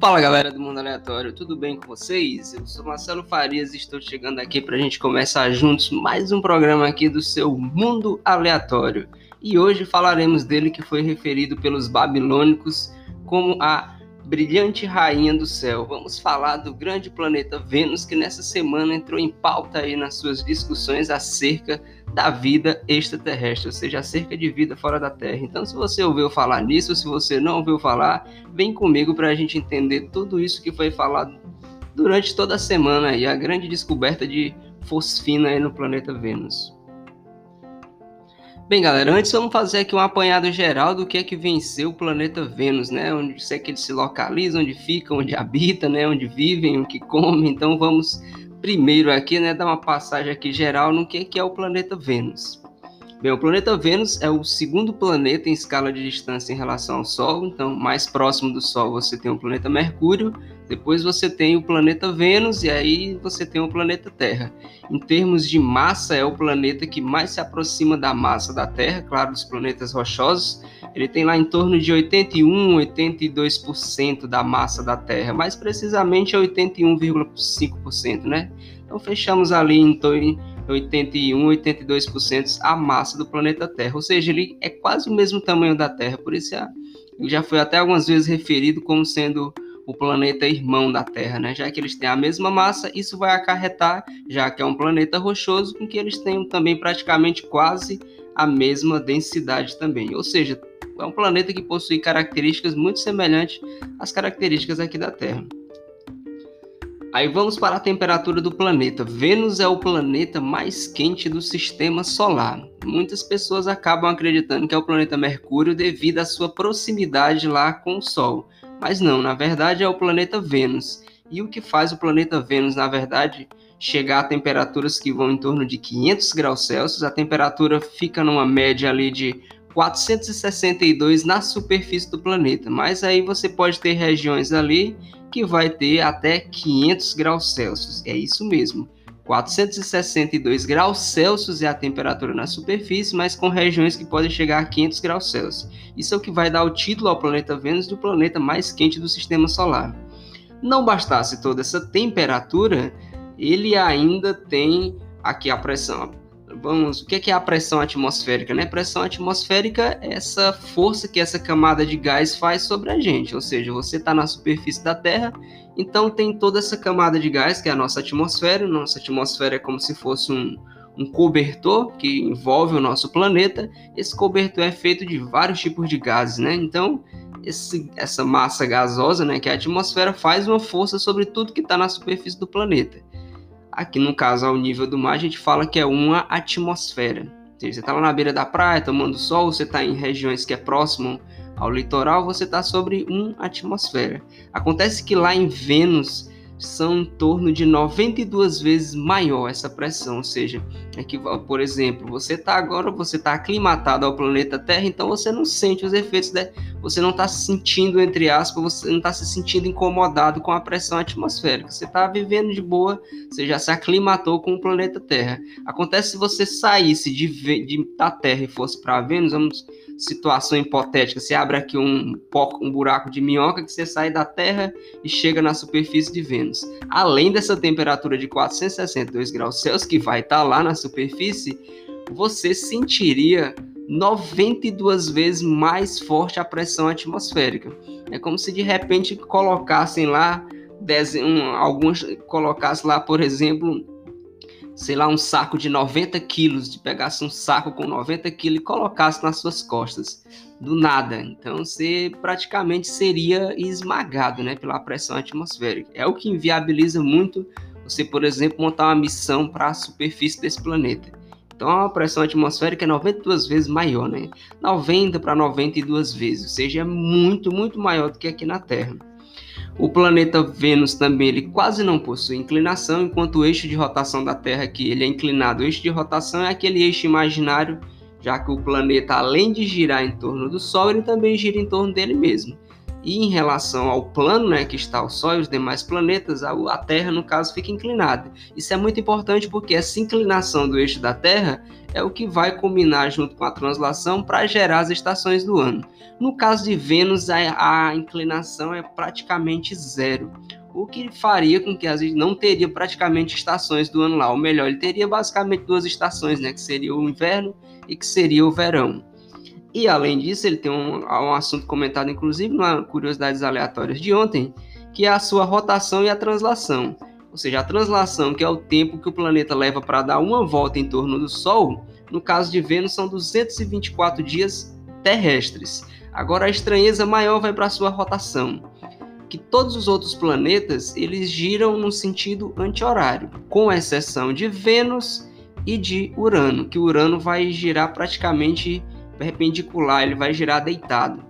Fala galera do Mundo Aleatório, tudo bem com vocês? Eu sou Marcelo Farias e estou chegando aqui para a gente começar juntos mais um programa aqui do seu Mundo Aleatório. E hoje falaremos dele que foi referido pelos babilônicos como a brilhante rainha do céu. Vamos falar do grande planeta Vênus que nessa semana entrou em pauta aí nas suas discussões acerca da vida extraterrestre, ou seja, acerca de vida fora da Terra. Então, se você ouviu falar nisso, se você não ouviu falar, vem comigo para a gente entender tudo isso que foi falado durante toda a semana e a grande descoberta de fosfina no planeta Vênus. Bem, galera, antes vamos fazer aqui um apanhado geral do que é que venceu o planeta Vênus, né? Onde é que ele se localiza, onde fica, onde habita, né? Onde vivem, o que comem. Então vamos primeiro aqui, né, dar uma passagem aqui geral no que que é o planeta Vênus. Bem, o planeta Vênus é o segundo planeta em escala de distância em relação ao Sol. Então, mais próximo do Sol você tem o planeta Mercúrio, depois você tem o planeta Vênus e aí você tem o planeta Terra. Em termos de massa, é o planeta que mais se aproxima da massa da Terra, claro, dos planetas rochosos. Ele tem lá em torno de 81, 82% da massa da Terra, mais precisamente é 81,5%, né? Então fechamos ali em torno 81, 82% a massa do planeta Terra, ou seja, ele é quase o mesmo tamanho da Terra, por isso ele já foi até algumas vezes referido como sendo o planeta irmão da Terra, né? Já que eles têm a mesma massa, isso vai acarretar, já que é um planeta rochoso, com que eles tenham também praticamente quase a mesma densidade também. Ou seja, é um planeta que possui características muito semelhantes às características aqui da Terra. Aí vamos para a temperatura do planeta. Vênus é o planeta mais quente do sistema solar. Muitas pessoas acabam acreditando que é o planeta Mercúrio devido à sua proximidade lá com o Sol. Mas não, na verdade é o planeta Vênus. E o que faz o planeta Vênus, na verdade, chegar a temperaturas que vão em torno de 500 graus Celsius? A temperatura fica numa média ali de 462 na superfície do planeta. Mas aí você pode ter regiões ali que vai ter até 500 graus Celsius. É isso mesmo. 462 graus Celsius é a temperatura na superfície, mas com regiões que podem chegar a 500 graus Celsius. Isso é o que vai dar o título ao planeta Vênus do planeta mais quente do sistema solar. Não bastasse toda essa temperatura, ele ainda tem aqui a pressão vamos, o é que é a pressão atmosférica? Né? Pressão atmosférica é essa força que essa camada de gás faz sobre a gente, ou seja, você está na superfície da Terra, então tem toda essa camada de gás que é a nossa atmosfera. Nossa atmosfera é como se fosse um, um cobertor que envolve o nosso planeta. Esse cobertor é feito de vários tipos de gases, né? Então esse, essa massa gasosa, né, que é a atmosfera, faz uma força sobre tudo que está na superfície do planeta. Aqui, no caso, ao nível do mar, a gente fala que é uma atmosfera. Seja, você está lá na beira da praia, tomando sol, você está em regiões que é próximo ao litoral, você está sobre uma atmosfera. Acontece que lá em Vênus, são em torno de 92 vezes maior essa pressão, ou seja, é que, por exemplo, você está agora, você está aclimatado ao planeta Terra, então você não sente os efeitos, de, você não está se sentindo, entre aspas, você não está se sentindo incomodado com a pressão atmosférica, você está vivendo de boa, você já se aclimatou com o planeta Terra. Acontece se você saísse de, de da Terra e fosse para Vênus, vamos situação hipotética, você abre aqui um, um buraco de minhoca que você sai da Terra e chega na superfície de Vênus. Além dessa temperatura de 462 graus Celsius que vai estar tá lá na superfície, você sentiria 92 vezes mais forte a pressão atmosférica. É como se de repente colocassem lá, alguns colocassem lá, por exemplo, sei lá, um saco de 90 quilos, de pegasse um saco com 90 quilos e colocasse nas suas costas, do nada. Então você praticamente seria esmagado né, pela pressão atmosférica. É o que inviabiliza muito você, por exemplo, montar uma missão para a superfície desse planeta. Então a pressão atmosférica é 92 vezes maior, né? 90 para 92 vezes, ou seja, é muito, muito maior do que aqui na Terra. O planeta Vênus também ele quase não possui inclinação, enquanto o eixo de rotação da Terra aqui ele é inclinado. O eixo de rotação é aquele eixo imaginário, já que o planeta além de girar em torno do Sol, ele também gira em torno dele mesmo. E em relação ao plano, né, que está o Sol e os demais planetas, a, Terra, no caso, fica inclinada. Isso é muito importante porque essa inclinação do eixo da Terra é o que vai combinar junto com a translação para gerar as estações do ano. No caso de Vênus, a, a inclinação é praticamente zero o que faria com que a gente não teria praticamente estações do ano lá. Ou melhor, ele teria basicamente duas estações, né? Que seria o inverno e que seria o verão. E além disso, ele tem um, um assunto comentado, inclusive, na Curiosidades Aleatórias de ontem, que é a sua rotação e a translação. Ou seja, a translação, que é o tempo que o planeta leva para dar uma volta em torno do Sol, no caso de Vênus, são 224 dias terrestres. Agora, a estranheza maior vai para a sua rotação que todos os outros planetas eles giram no sentido anti-horário, com exceção de Vênus e de Urano, que Urano vai girar praticamente perpendicular, ele vai girar deitado.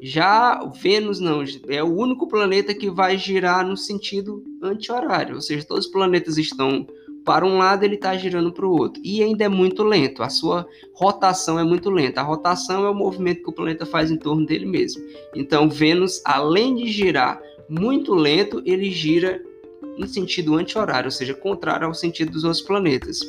Já Vênus não, é o único planeta que vai girar no sentido anti-horário, ou seja, todos os planetas estão para um lado, ele está girando para o outro. E ainda é muito lento, a sua rotação é muito lenta. A rotação é o movimento que o planeta faz em torno dele mesmo. Então, Vênus, além de girar muito lento, ele gira no sentido anti-horário, ou seja, contrário ao sentido dos outros planetas.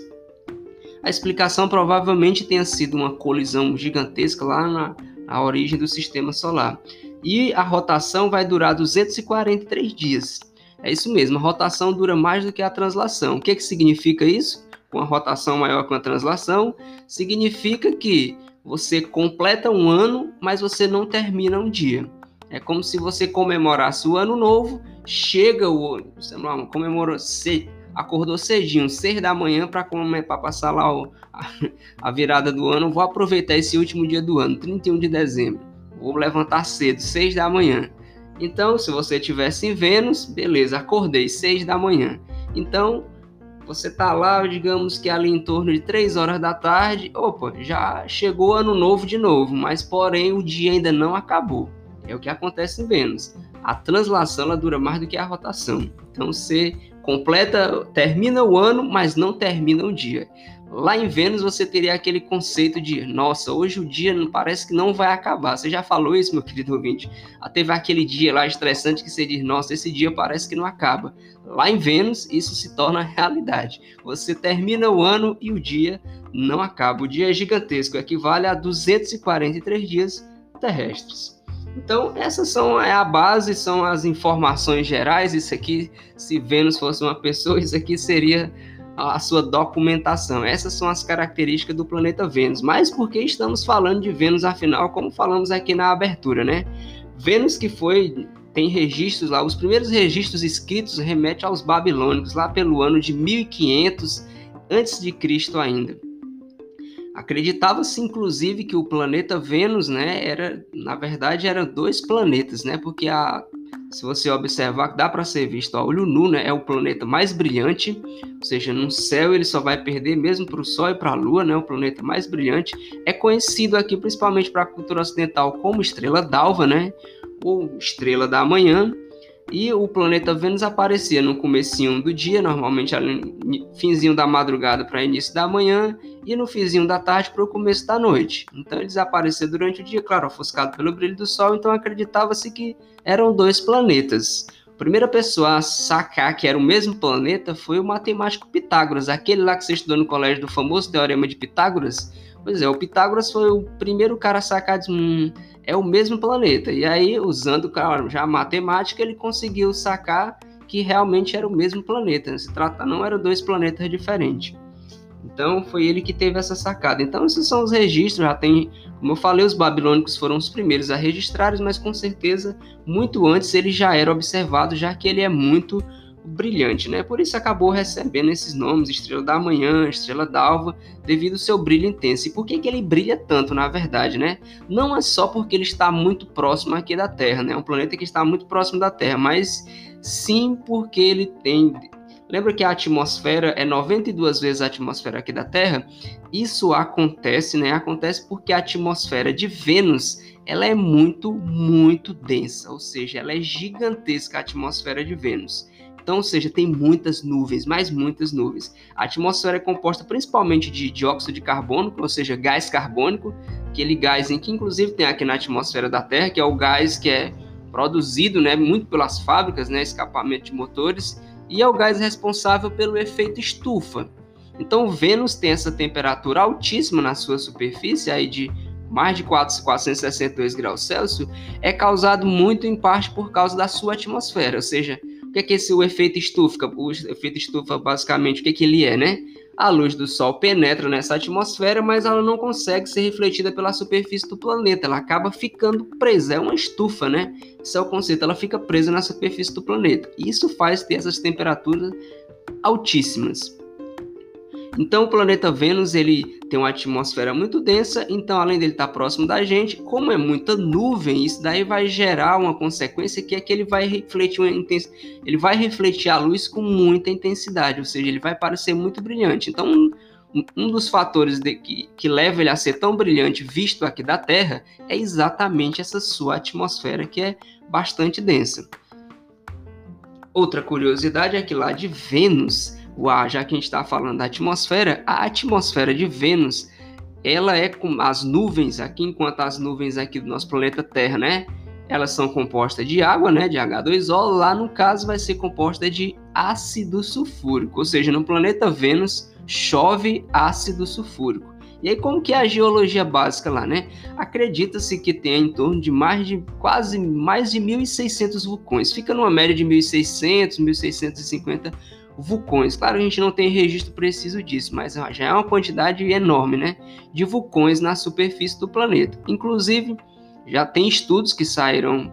A explicação provavelmente tenha sido uma colisão gigantesca lá na, na origem do sistema solar. E a rotação vai durar 243 dias. É isso mesmo, a rotação dura mais do que a translação. O que, que significa isso? Com a rotação maior que a translação, significa que você completa um ano, mas você não termina um dia. É como se você comemorasse o ano novo, chega o. Você não comemorou, se, acordou cedinho, 6 da manhã, para passar lá o, a, virada do ano. Vou aproveitar esse último dia do ano, 31 de dezembro. Vou levantar cedo, 6 da manhã. Então, se você tivesse em Vênus, beleza, acordei 6 da manhã. Então, você tá lá, digamos que ali em torno de 3 horas da tarde, opa, já chegou ano novo de novo, mas porém o dia ainda não acabou. É o que acontece em Vênus. A translação ela dura mais do que a rotação. Então você completa, termina o ano, mas não termina o dia. Lá em Vênus você teria aquele conceito de, nossa, hoje o dia parece que não vai acabar. Você já falou isso, meu querido ouvinte? Ah, teve aquele dia lá estressante que você diz, nossa, esse dia parece que não acaba. Lá em Vênus isso se torna realidade. Você termina o ano e o dia não acaba. O dia é gigantesco, equivale a 243 dias terrestres. Então, essas são é a base, são as informações gerais. Isso aqui, se Vênus fosse uma pessoa, isso aqui seria a sua documentação. Essas são as características do planeta Vênus. Mas por que estamos falando de Vênus, afinal, como falamos aqui na abertura, né? Vênus que foi tem registros lá, os primeiros registros escritos remetem aos babilônicos lá pelo ano de 1500 antes de Cristo ainda. Acreditava-se inclusive que o planeta Vênus, né, era, na verdade, eram dois planetas, né? Porque a se você observar, dá para ser visto a olho nu, né? É o planeta mais brilhante, ou seja, no céu ele só vai perder mesmo para o Sol e para a Lua, né? O planeta mais brilhante é conhecido aqui principalmente para a cultura ocidental como estrela d'alva, né? Ou estrela da manhã. E o planeta Vênus aparecia no comecinho do dia, normalmente no finzinho da madrugada para início da manhã, e no finzinho da tarde para o começo da noite. Então ele desaparecia durante o dia, claro, ofuscado pelo brilho do Sol, então acreditava-se que eram dois planetas. A primeira pessoa a sacar que era o mesmo planeta foi o matemático Pitágoras, aquele lá que você estudou no colégio do famoso Teorema de Pitágoras. Pois é, o Pitágoras foi o primeiro cara a sacar de hum, é o mesmo planeta. E aí, usando já a matemática, ele conseguiu sacar que realmente era o mesmo planeta. Se trata não eram dois planetas diferentes. Então foi ele que teve essa sacada. Então esses são os registros, já tem, como eu falei, os babilônicos foram os primeiros a registrar, mas com certeza muito antes ele já era observado, já que ele é muito brilhante, né? Por isso acabou recebendo esses nomes, Estrela da Manhã, Estrela d'Alva, devido ao seu brilho intenso. E por que, que ele brilha tanto, na verdade, né? Não é só porque ele está muito próximo aqui da Terra, né? É um planeta que está muito próximo da Terra, mas sim porque ele tem Lembra que a atmosfera é 92 vezes a atmosfera aqui da Terra? Isso acontece, né? Acontece porque a atmosfera de Vênus, ela é muito, muito densa, ou seja, ela é gigantesca a atmosfera de Vênus. Então, ou seja, tem muitas nuvens, mais muitas nuvens. A atmosfera é composta principalmente de dióxido de carbono, ou seja, gás carbônico, aquele gás em que inclusive tem aqui na atmosfera da Terra, que é o gás que é produzido né, muito pelas fábricas, né, escapamento de motores, e é o gás responsável pelo efeito estufa. Então, Vênus tem essa temperatura altíssima na sua superfície, aí de mais de 4, 462 graus Celsius, é causado muito em parte por causa da sua atmosfera. Ou seja, o que é que esse o efeito estufa? O efeito estufa, basicamente, o que, é que ele é, né? A luz do Sol penetra nessa atmosfera, mas ela não consegue ser refletida pela superfície do planeta. Ela acaba ficando presa. É uma estufa, né? Esse é o conceito. Ela fica presa na superfície do planeta. E isso faz ter essas temperaturas altíssimas. Então, o planeta Vênus ele tem uma atmosfera muito densa, então além dele estar próximo da gente, como é muita nuvem, isso daí vai gerar uma consequência que é que ele vai refletir uma intens... ele vai refletir a luz com muita intensidade, ou seja, ele vai parecer muito brilhante. Então, um, dos fatores de, que, que leva ele a ser tão brilhante visto aqui da Terra é exatamente essa sua atmosfera que é bastante densa. Outra curiosidade é que lá de Vênus o ar, já que a gente está falando da atmosfera, a atmosfera de Vênus, ela é com as nuvens aqui, enquanto as nuvens aqui do nosso planeta Terra, né? Elas são compostas de água, né? De H2O. Lá no caso vai ser composta de ácido sulfúrico, ou seja, no planeta Vênus chove ácido sulfúrico. E aí, como que é a geologia básica lá, né? Acredita-se que tem em torno de mais de quase mais de 1.600 vulcões. Fica numa média de 1.600, 1.650 vulcões. Claro, a gente não tem registro preciso disso, mas já é uma quantidade enorme, né, de vulcões na superfície do planeta. Inclusive, já tem estudos que saíram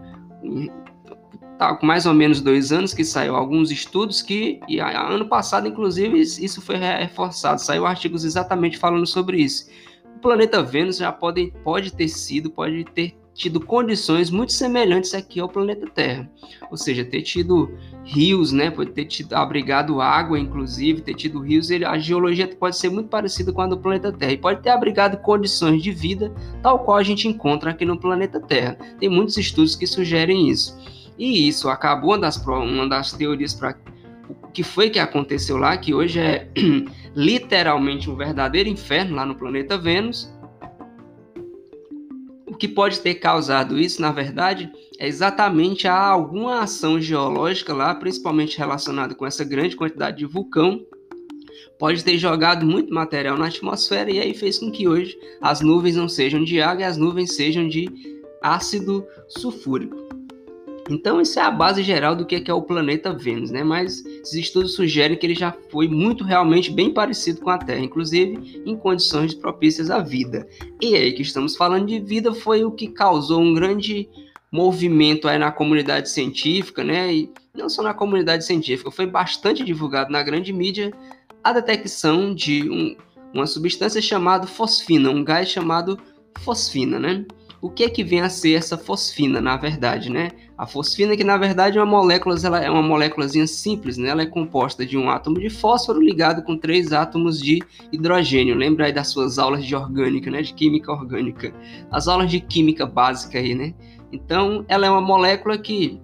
tá, com mais ou menos dois anos que saiu alguns estudos que e ano passado, inclusive, isso foi reforçado. Saiu artigos exatamente falando sobre isso. O planeta Vênus já pode, pode ter sido, pode ter tido condições muito semelhantes aqui ao planeta Terra. Ou seja, ter tido rios, né, pode ter tido abrigado água, inclusive, ter tido rios, ele, a geologia pode ser muito parecida com a do planeta Terra e pode ter abrigado condições de vida tal qual a gente encontra aqui no planeta Terra. Tem muitos estudos que sugerem isso. E isso acabou uma das, uma das teorias para o que foi que aconteceu lá, que hoje é literalmente um verdadeiro inferno lá no planeta Vênus, o que pode ter causado isso, na verdade, é exatamente a alguma ação geológica lá, principalmente relacionada com essa grande quantidade de vulcão, pode ter jogado muito material na atmosfera e aí fez com que hoje as nuvens não sejam de água e as nuvens sejam de ácido sulfúrico. Então, isso é a base geral do que é o planeta Vênus, né? Mas esses estudos sugerem que ele já foi muito realmente bem parecido com a Terra, inclusive em condições propícias à vida. E aí que estamos falando de vida foi o que causou um grande movimento aí na comunidade científica, né? E não só na comunidade científica, foi bastante divulgado na grande mídia a detecção de um, uma substância chamada fosfina, um gás chamado fosfina, né? O que é que vem a ser essa fosfina, na verdade, né? A fosfina, que na verdade é uma molécula, ela é uma moléculazinha simples, né? Ela é composta de um átomo de fósforo ligado com três átomos de hidrogênio. Lembra aí das suas aulas de orgânica, né? De química orgânica. As aulas de química básica aí, né? Então, ela é uma molécula que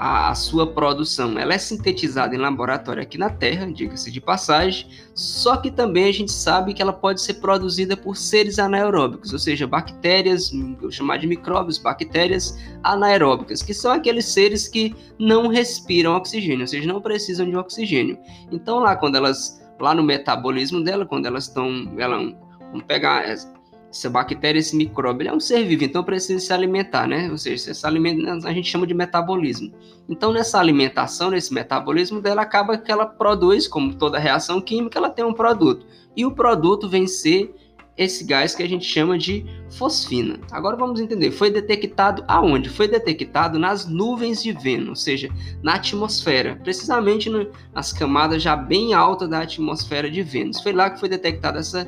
a, a, sua produção ela é sintetizada em laboratório aqui na Terra, diga-se de passagem, só que também a gente sabe que ela pode ser produzida por seres anaeróbicos, ou seja, bactérias, eu chamar de micróbios, bactérias anaeróbicas, que são aqueles seres que não respiram oxigênio, ou seja, não precisam de oxigênio. Então lá quando elas lá no metabolismo dela, quando elas estão, ela, vamos pegar essa bactéria, esse micróbio, ele é um ser vivo, então precisa se alimentar, né? Ou seja, se alimenta, a gente chama de metabolismo. Então, nessa alimentação, nesse metabolismo dela, acaba que ela produz, como toda reação química, ela tem um produto. E o produto vem ser esse gás que a gente chama de fosfina. Agora vamos entender, foi detectado aonde? Foi detectado nas nuvens de Vênus, ou seja, na atmosfera, precisamente nas camadas já bem altas da atmosfera de Vênus. Foi lá que foi detectada essa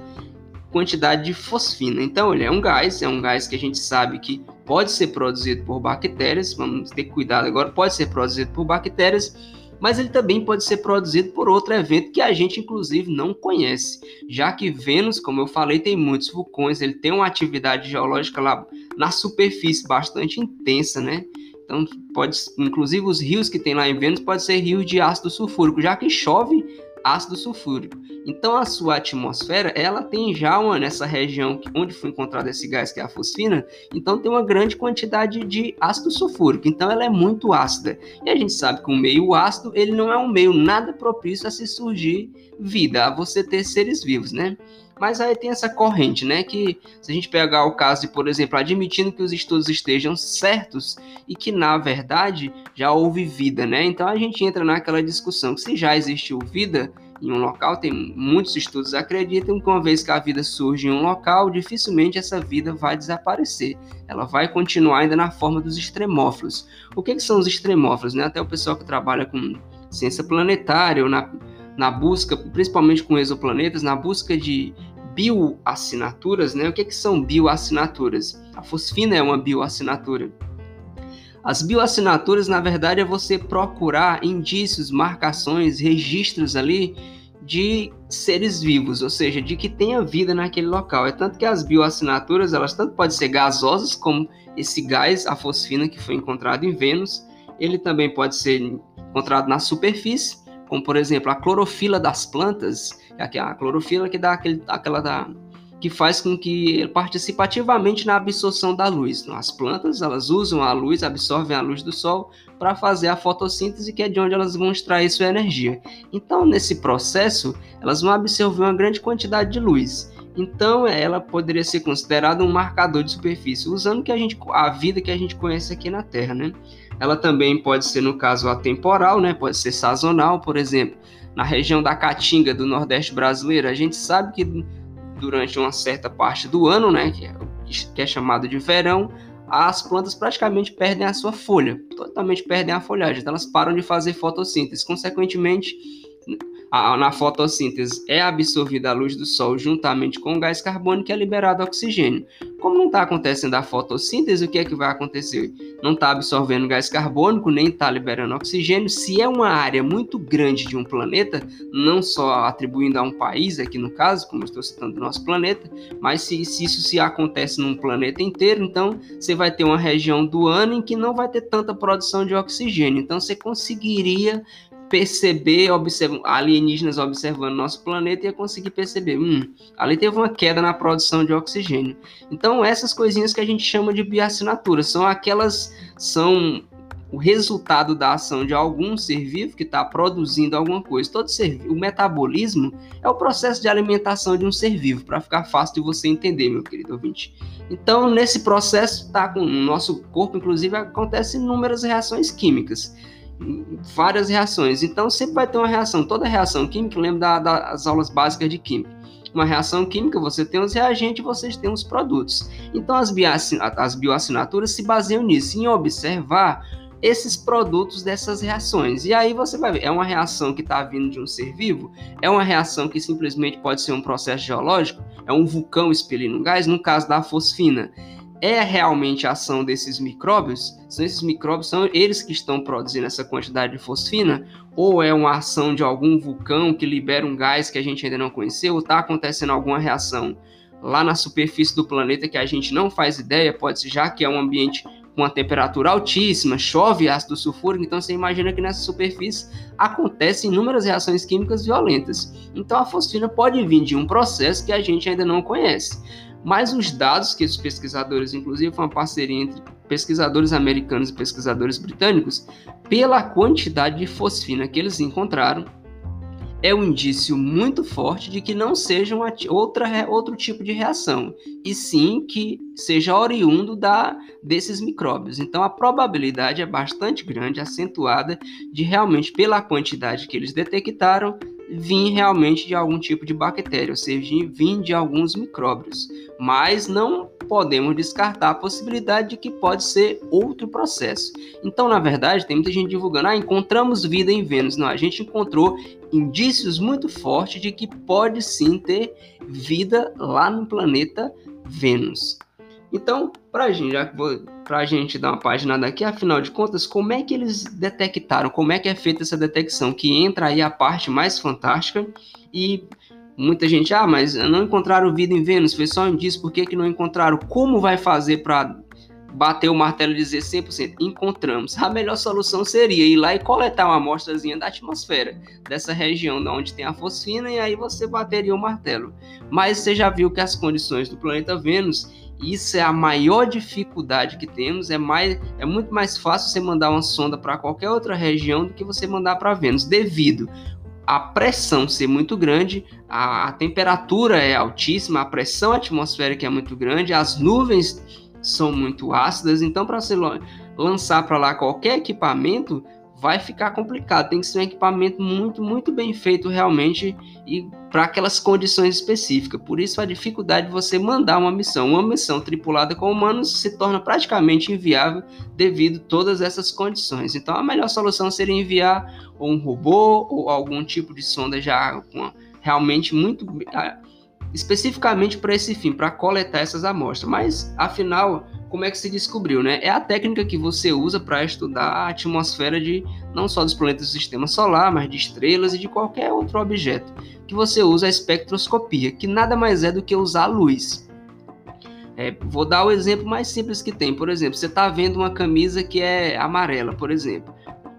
quantidade de fosfina. Então, ele é um gás, é um gás que a gente sabe que pode ser produzido por bactérias, vamos ter cuidado agora, pode ser produzido por bactérias, mas ele também pode ser produzido por outro evento que a gente, inclusive, não conhece, já que Vênus, como eu falei, tem muitos vulcões, ele tem uma atividade geológica lá na superfície bastante intensa, né? Então, pode, inclusive, os rios que tem lá em Vênus podem ser rios de ácido sulfúrico, já que chove ácido sulfúrico. Então a sua atmosfera, ela tem já uma nessa região onde foi encontrado esse gás que é a fosfina, então tem uma grande quantidade de ácido sulfúrico. Então ela é muito ácida. E a gente sabe que um meio ácido, ele não é um meio nada propício a se surgir vida, a você ter seres vivos, né? Mas aí tem essa corrente, né? Que se a gente pegar o caso de, por exemplo, admitindo que os estudos estejam certos e que na verdade já houve vida, né? Então a gente entra naquela discussão que se já existiu vida em um local, tem muitos estudos acreditam que uma vez que a vida surge em um local, dificilmente essa vida vai desaparecer. Ela vai continuar ainda na forma dos extremófilos. O que, que são os extremófilos? Né? Até o pessoal que trabalha com ciência planetária ou na, na busca, principalmente com exoplanetas, na busca de bioassinaturas, né? O que, que são bioassinaturas? A fosfina é uma bioassinatura. As bioassinaturas, na verdade, é você procurar indícios, marcações, registros ali de seres vivos, ou seja, de que tenha vida naquele local. É tanto que as bioassinaturas, elas tanto podem ser gasosas, como esse gás, a fosfina, que foi encontrado em Vênus, ele também pode ser encontrado na superfície, como por exemplo a clorofila das plantas, é a clorofila que dá aquele, aquela da, que faz com que ele participe ativamente na absorção da luz. As plantas elas usam a luz, absorvem a luz do sol para fazer a fotossíntese, que é de onde elas vão extrair sua energia. Então, nesse processo, elas vão absorver uma grande quantidade de luz. Então, ela poderia ser considerada um marcador de superfície, usando que a, gente, a vida que a gente conhece aqui na Terra, né? Ela também pode ser, no caso, atemporal, né? Pode ser sazonal, por exemplo. Na região da Caatinga, do Nordeste brasileiro, a gente sabe que durante uma certa parte do ano, né? Que é, que é chamado de verão, as plantas praticamente perdem a sua folha, totalmente perdem a folhagem, então elas param de fazer fotossíntese. Consequentemente, a, na fotossíntese é absorvida a luz do sol juntamente com o gás carbônico e é liberado oxigênio. Como não está acontecendo a fotossíntese, o que é que vai acontecer? Não está absorvendo gás carbônico, nem está liberando oxigênio. Se é uma área muito grande de um planeta, não só atribuindo a um país, aqui no caso, como estou citando o nosso planeta, mas se, se isso se acontece num planeta inteiro, então você vai ter uma região do ano em que não vai ter tanta produção de oxigênio. Então você conseguiria perceber observ... alienígenas observando nosso planeta e ia conseguir perceber, hum, ali teve uma queda na produção de oxigênio. Então essas coisinhas que a gente chama de bioassinaturas são aquelas são o resultado da ação de algum ser vivo que está produzindo alguma coisa. Todo ser, o metabolismo é o processo de alimentação de um ser vivo, para ficar fácil de você entender, meu querido ouvinte. Então, nesse processo, tá com o nosso corpo, inclusive, acontecem inúmeras reações químicas várias reações. Então sempre vai ter uma reação. Toda reação química, lembra da, das aulas básicas de química. Uma reação química, você tem os reagentes, vocês têm os produtos. Então as, as bioassinaturas se baseiam nisso, em observar esses produtos dessas reações. E aí você vai ver, é uma reação que está vindo de um ser vivo? É uma reação que simplesmente pode ser um processo geológico? É um vulcão expelindo gás? No caso da fosfina, é realmente a ação desses micróbios? São esses micróbios, são eles que estão produzindo essa quantidade de fosfina? Ou é uma ação de algum vulcão que libera um gás que a gente ainda não conheceu? Ou está acontecendo alguma reação lá na superfície do planeta que a gente não faz ideia? Pode ser já que é um ambiente com uma temperatura altíssima, chove ácido sulfúrico, então você imagina que nessa superfície acontecem inúmeras reações químicas violentas. Então a fosfina pode vir de um processo que a gente ainda não conhece. Mas os dados que os pesquisadores, inclusive foi uma parceria entre pesquisadores americanos e pesquisadores britânicos, pela quantidade de fosfina que eles encontraram, é um indício muito forte de que não seja uma, outra, outro tipo de reação, e sim que seja oriundo da, desses micróbios. Então a probabilidade é bastante grande, acentuada, de realmente, pela quantidade que eles detectaram, vir realmente de algum tipo de bactéria, ou seja, vir de alguns micróbios. Mas não podemos descartar a possibilidade de que pode ser outro processo. Então, na verdade, tem muita gente divulgando: ah, encontramos vida em Vênus. Não, a gente encontrou indícios muito fortes de que pode sim ter vida lá no planeta Vênus. Então, para gente, a gente dar uma página daqui, afinal de contas, como é que eles detectaram, como é que é feita essa detecção? Que entra aí a parte mais fantástica e muita gente, ah, mas não encontraram vida em Vênus, foi só um indício, por que, que não encontraram? Como vai fazer para bater o martelo e dizer 100%, encontramos. A melhor solução seria ir lá e coletar uma amostrazinha da atmosfera, dessa região onde tem a fosfina, e aí você bateria o martelo. Mas você já viu que as condições do planeta Vênus, isso é a maior dificuldade que temos, é, mais, é muito mais fácil você mandar uma sonda para qualquer outra região do que você mandar para Vênus, devido a pressão ser muito grande, a, a, temperatura é altíssima, a pressão atmosférica é muito grande, as nuvens são muito ácidas, então para você lançar para lá qualquer equipamento vai ficar complicado. Tem que ser um equipamento muito, muito bem feito realmente e para aquelas condições específicas. Por isso a dificuldade de você mandar uma missão. Uma missão tripulada com humanos se torna praticamente inviável devido a todas essas condições. Então a melhor solução seria enviar um robô ou algum tipo de sonda já com realmente muito especificamente para esse fim, para coletar essas amostras. Mas, afinal, como é que se descobriu, né? É a técnica que você usa para estudar a atmosfera de não só dos planetas do sistema solar, mas de estrelas e de qualquer outro objeto. Que você usa a espectroscopia, que nada mais é do que usar a luz. É, vou dar o exemplo mais simples que tem. Por exemplo, você está vendo uma camisa que é amarela, por exemplo.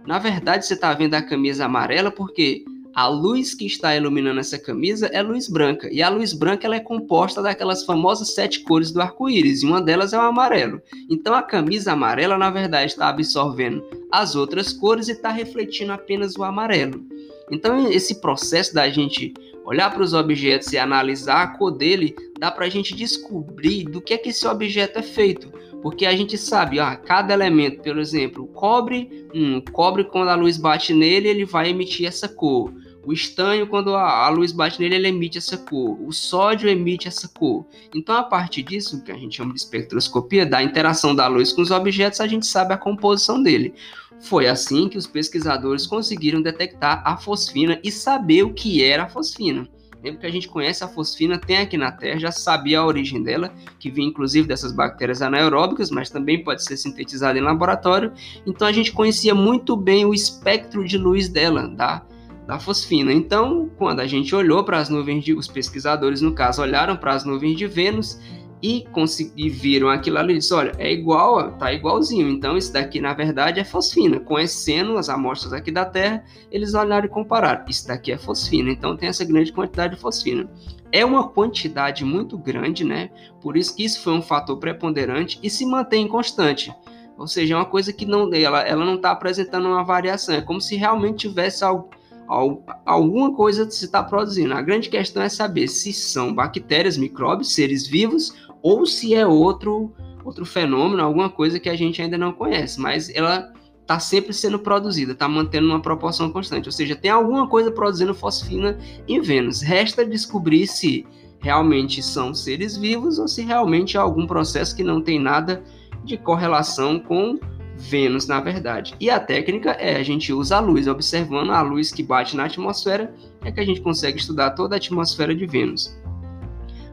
Na verdade, você está vendo a camisa amarela porque a luz que está iluminando essa camisa é luz branca. E a luz branca ela é composta daquelas famosas sete cores do arco-íris, e uma delas é o amarelo. Então a camisa amarela, na verdade, está absorvendo as outras cores e está refletindo apenas o amarelo. Então esse processo da gente olhar para os objetos e analisar a cor dele, dá para a gente descobrir do que é que esse objeto é feito. Porque a gente sabe, ó, cada elemento, por exemplo, o cobre, hum, cobre quando a luz bate nele, ele vai emitir essa cor. O estanho, quando a, luz bate nele, ele emite essa cor. O sódio emite essa cor. Então, a partir disso, que a gente chama de espectroscopia, da interação da luz com os objetos, a gente sabe a composição dele. Foi assim que os pesquisadores conseguiram detectar a fosfina e saber o que era a fosfina. Lembra que a gente conhece a fosfina, tem aqui na Terra, já sabia a origem dela, que vem inclusive dessas bactérias anaeróbicas, mas também pode ser sintetizada em laboratório. Então a gente conhecia muito bem o espectro de luz dela, da, da fosfina. Então, quando a gente olhou para as nuvens de. Os pesquisadores, no caso, olharam para as nuvens de Vênus e, consegui, viram aquilo ali e disse, olha, é igual, tá igualzinho. Então, isso daqui, na verdade, é fosfina. Conhecendo as amostras aqui da Terra, eles olharam e compararam. Isso daqui é fosfina, então tem essa grande quantidade de fosfina. É uma quantidade muito grande, né? Por isso que isso foi um fator preponderante e se mantém constante. Ou seja, é uma coisa que não, ela, ela não está apresentando uma variação. É como se realmente tivesse algo alguma coisa se está produzindo. A grande questão é saber se são bactérias, micróbios, seres vivos ou se é outro outro fenômeno, alguma coisa que a gente ainda não conhece, mas ela está sempre sendo produzida, está mantendo uma proporção constante, ou seja, tem alguma coisa produzindo fosfina em Vênus. Resta descobrir se realmente são seres vivos ou se realmente é algum processo que não tem nada de correlação com Vênus, na verdade. E a técnica é a gente usa a luz, observando a luz que bate na atmosfera, é que a gente consegue estudar toda a atmosfera de Vênus.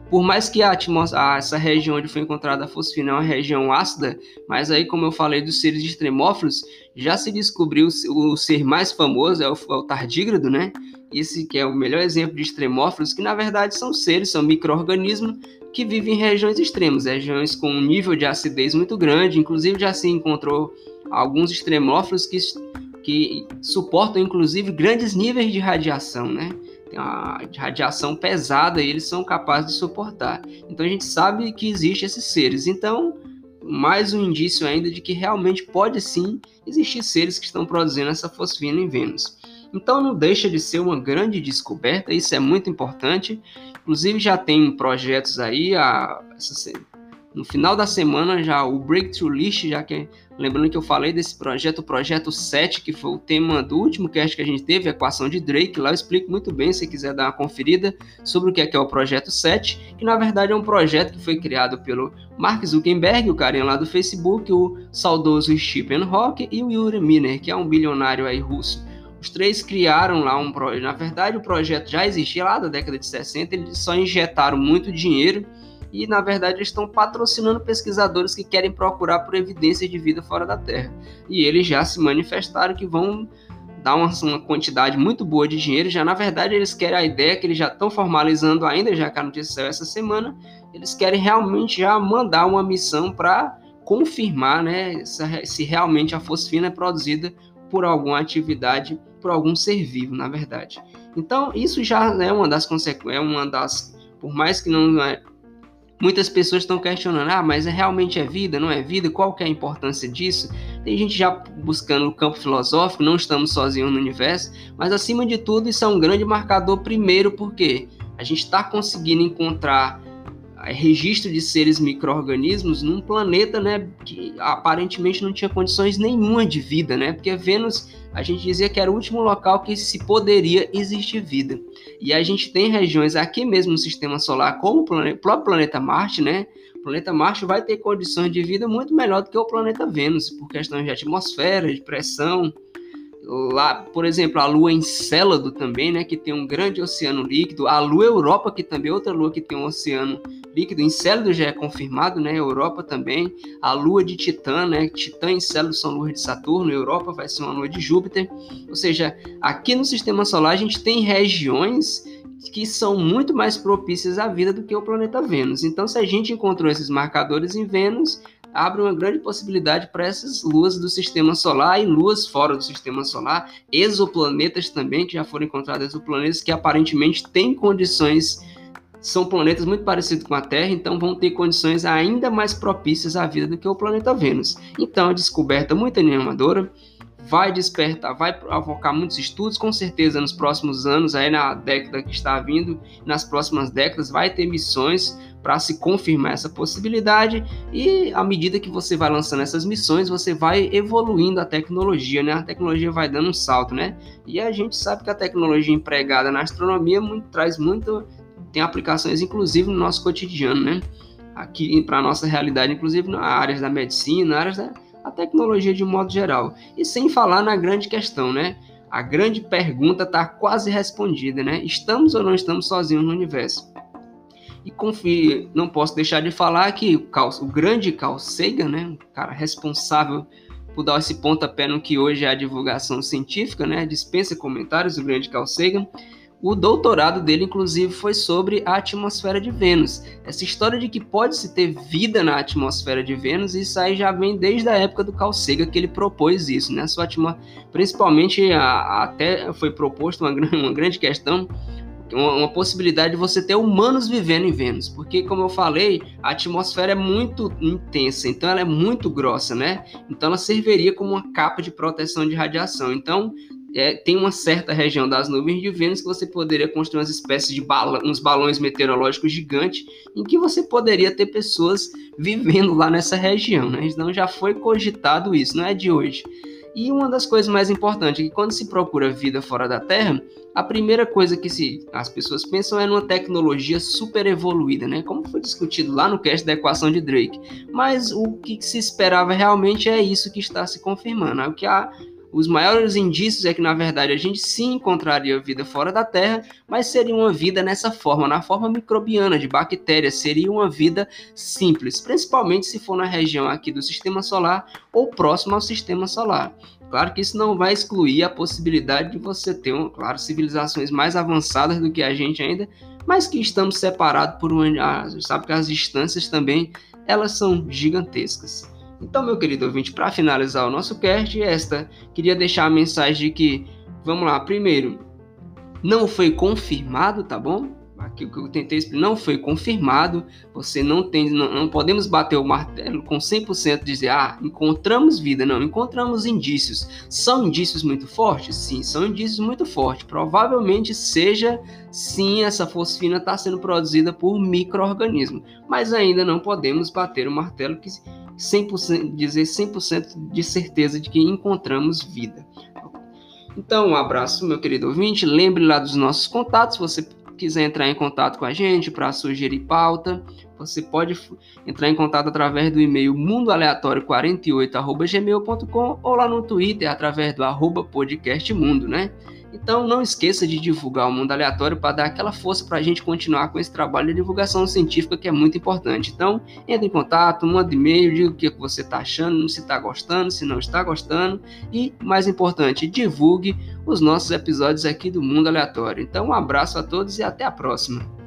Por mais que a atmosfera, essa região onde foi encontrada a fosfina é uma região ácida, mas aí, como eu falei dos seres extremófilos, já se descobriu o, ser mais famoso é o, é o tardígrado, né? Esse que é o melhor exemplo de extremófilos, que na verdade são seres, são micro-organismos que vivem em regiões extremas, regiões com um nível de acidez muito grande. Inclusive, já se encontrou alguns extremófilos que, que suportam, inclusive, grandes níveis de radiação, né? tem uma radiação pesada e eles são capazes de suportar. Então a gente sabe que existem esses seres. Então, mais um indício ainda de que realmente pode sim existir seres que estão produzindo essa fosfina em Vênus. Então não deixa de ser uma grande descoberta, isso é muito importante. Inclusive já tem projetos aí, a, essa, no final da semana já o Breakthrough List, já que lembrando que eu falei desse projeto, o projeto 7, que foi o tema do último cast que a gente teve, a equação de Drake, lá eu explico muito bem, se quiser dar uma conferida sobre o que é, que é o projeto 7, que na verdade é um projeto que foi criado pelo Mark Zuckerberg, o carinha lá do Facebook, o saudoso Stephen Hawking e o Yuri Miner, que é um bilionário aí russo. Os três criaram lá um projeto. Na verdade, o projeto já existia lá da década de 60, eles só injetaram muito dinheiro e, na verdade, eles estão patrocinando pesquisadores que querem procurar por evidências de vida fora da Terra. E eles já se manifestaram que vão dar uma, uma, quantidade muito boa de dinheiro. Já, na verdade, eles querem a ideia que eles já estão formalizando ainda, já que a notícia saiu essa semana, eles querem realmente já mandar uma missão para confirmar né, se realmente a fosfina é produzida por alguma atividade, por algum ser vivo, na verdade. Então, isso já é uma das consequências, é uma das, por mais que não é, muitas pessoas estão questionando, ah, mas é, realmente é vida, não é vida? Qual que é a importância disso? Tem gente já buscando o campo filosófico, não estamos sozinhos no universo, mas acima de tudo isso é um grande marcador primeiro porque a gente está conseguindo encontrar registro de seres micro-organismos num planeta né, que aparentemente não tinha condições nenhuma de vida, né? Porque Vênus, a gente dizia que era o último local que se poderia existir vida. E a gente tem regiões aqui mesmo no sistema solar, como o próprio planeta Marte, né? O planeta Marte vai ter condições de vida muito melhor do que o planeta Vênus, por questões de atmosfera, de pressão, lá, por exemplo, a Lua Encélado também, né, que tem um grande oceano líquido, a Lua Europa, que também é outra lua que tem um oceano líquido, Encélado já é confirmado, né, Europa também, a Lua de Titã, né, Titã e Encélado são luas de Saturno, Europa vai ser uma lua de Júpiter, ou seja, aqui no Sistema Solar a gente tem regiões que são muito mais propícias à vida do que o planeta Vênus. Então, se a gente encontrou esses marcadores em Vênus, abre uma grande possibilidade para essas luas do sistema solar e luas fora do sistema solar, exoplanetas também, que já foram encontrados exoplanetas que aparentemente têm condições, são planetas muito parecidos com a Terra, então vão ter condições ainda mais propícias à vida do que o planeta Vênus. Então, a descoberta muito animadora vai despertar, vai provocar muitos estudos, com certeza nos próximos anos, aí na década que está vindo, nas próximas décadas, vai ter missões para se confirmar essa possibilidade e à medida que você vai lançando essas missões, você vai evoluindo a tecnologia, né? A tecnologia vai dando um salto, né? E a gente sabe que a tecnologia empregada na astronomia muito, traz muito, tem aplicações inclusive no nosso cotidiano, né? Aqui para nossa realidade, inclusive na área da medicina, na área da a tecnologia de modo geral. E sem falar na grande questão, né? A grande pergunta está quase respondida, né? Estamos ou não estamos sozinhos no universo? E confie, não posso deixar de falar que o, Carl, o grande Carl Sagan, né, o cara responsável por dar esse pontapé no que hoje é a divulgação científica, né, dispensa comentários, o grande Carl Sagan, o doutorado dele, inclusive, foi sobre a atmosfera de Vênus. Essa história de que pode-se ter vida na atmosfera de Vênus, isso aí já vem desde a época do Carl Sagan que ele propôs isso, né? Sua atmo... Principalmente, a, até foi proposto uma, uma grande questão uma, uma, possibilidade de você ter humanos vivendo em Vênus, porque como eu falei, a atmosfera é muito intensa, então ela é muito grossa, né? Então ela serviria como uma capa de proteção de radiação. Então é, tem uma certa região das nuvens de Vênus que você poderia construir umas espécies de bala, uns balões meteorológicos gigantes, em que você poderia ter pessoas vivendo lá nessa região, né? Então já foi cogitado isso, não é de hoje. E uma das coisas mais importantes é que quando se procura vida fora da Terra, a primeira coisa que se, as pessoas pensam é numa tecnologia super evoluída, né? Como foi discutido lá no cast da equação de Drake. Mas o que se esperava realmente é isso que está se confirmando. É o que a os maiores indícios é que, na verdade, a gente sim encontraria vida fora da Terra, mas seria uma vida nessa forma, na forma microbiana, de bactérias. Seria uma vida simples, principalmente se for na região aqui do sistema solar ou próximo ao sistema solar. Claro que isso não vai excluir a possibilidade de você ter, claro, civilizações mais avançadas do que a gente ainda, mas que estamos separados por uma. Ah, sabe que as distâncias também elas são gigantescas. Então, meu querido ouvinte, para finalizar o nosso cast, esta queria deixar a mensagem de que, vamos lá, primeiro, não foi confirmado, tá bom? Aqui o que eu tentei explicar não foi confirmado. Você não tem, não, não podemos bater o martelo com 100% dizer, ah, encontramos vida. Não, encontramos indícios. São indícios muito fortes? Sim, são indícios muito fortes. Provavelmente seja, sim, essa fosfina está sendo produzida por micro-organismo. Mas ainda não podemos bater o martelo que 100%, dizer 100% de certeza de que encontramos vida. Então, um abraço, meu querido ouvinte. Lembre lá dos nossos contatos. Você quiser entrar em contato com a gente para sugerir pauta, você pode entrar em contato através do e-mail mundoaleatório48@gmail.com ou lá no Twitter através do arroba podcastmundo, né? Então não esqueça de divulgar o mundo aleatório para dar aquela força para a gente continuar com esse trabalho de divulgação científica que é muito importante. Então entre em contato, manda e-mail, diga o que você está achando, se está gostando, se não está gostando e, mais importante, divulgue os nossos episódios aqui do Mundo Aleatório. Então um abraço a todos e até a próxima.